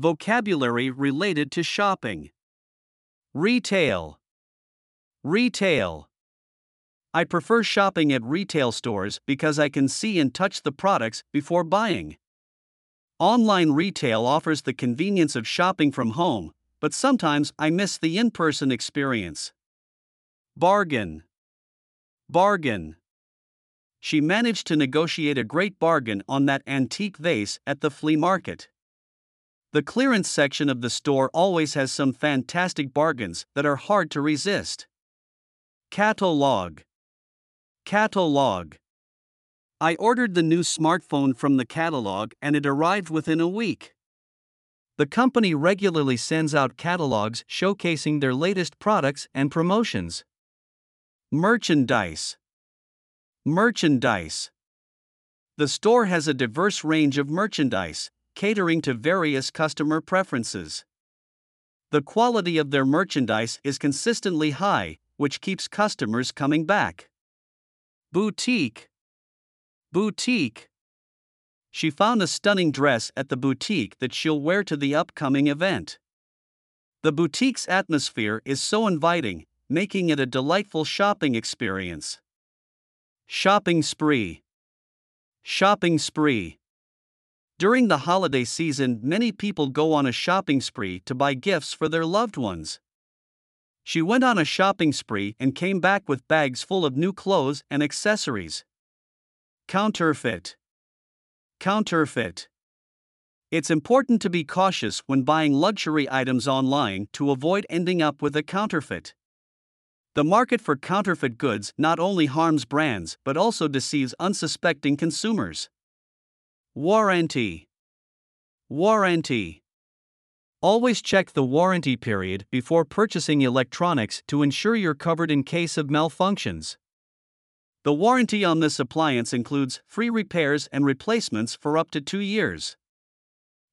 Vocabulary related to shopping. Retail. Retail. I prefer shopping at retail stores because I can see and touch the products before buying. Online retail offers the convenience of shopping from home, but sometimes I miss the in person experience. Bargain. Bargain. She managed to negotiate a great bargain on that antique vase at the flea market. The clearance section of the store always has some fantastic bargains that are hard to resist. Catalog. Catalog. I ordered the new smartphone from the catalog and it arrived within a week. The company regularly sends out catalogs showcasing their latest products and promotions. Merchandise. Merchandise. The store has a diverse range of merchandise, catering to various customer preferences. The quality of their merchandise is consistently high, which keeps customers coming back. Boutique. Boutique. She found a stunning dress at the boutique that she'll wear to the upcoming event. The boutique's atmosphere is so inviting, making it a delightful shopping experience. Shopping spree. Shopping spree. During the holiday season, many people go on a shopping spree to buy gifts for their loved ones. She went on a shopping spree and came back with bags full of new clothes and accessories. Counterfeit. Counterfeit. It's important to be cautious when buying luxury items online to avoid ending up with a counterfeit. The market for counterfeit goods not only harms brands but also deceives unsuspecting consumers. Warranty. Warranty. Always check the warranty period before purchasing electronics to ensure you're covered in case of malfunctions. The warranty on this appliance includes free repairs and replacements for up to two years.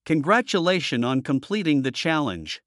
Congratulations on completing the challenge.